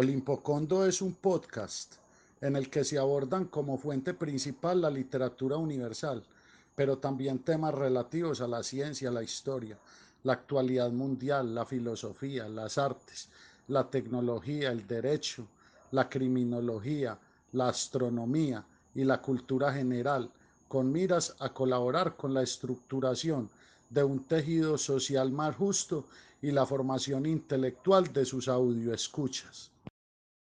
Olimpocondo es un podcast en el que se abordan como fuente principal la literatura universal, pero también temas relativos a la ciencia, la historia, la actualidad mundial, la filosofía, las artes, la tecnología, el derecho, la criminología, la astronomía y la cultura general, con miras a colaborar con la estructuración de un tejido social más justo y la formación intelectual de sus audioescuchas.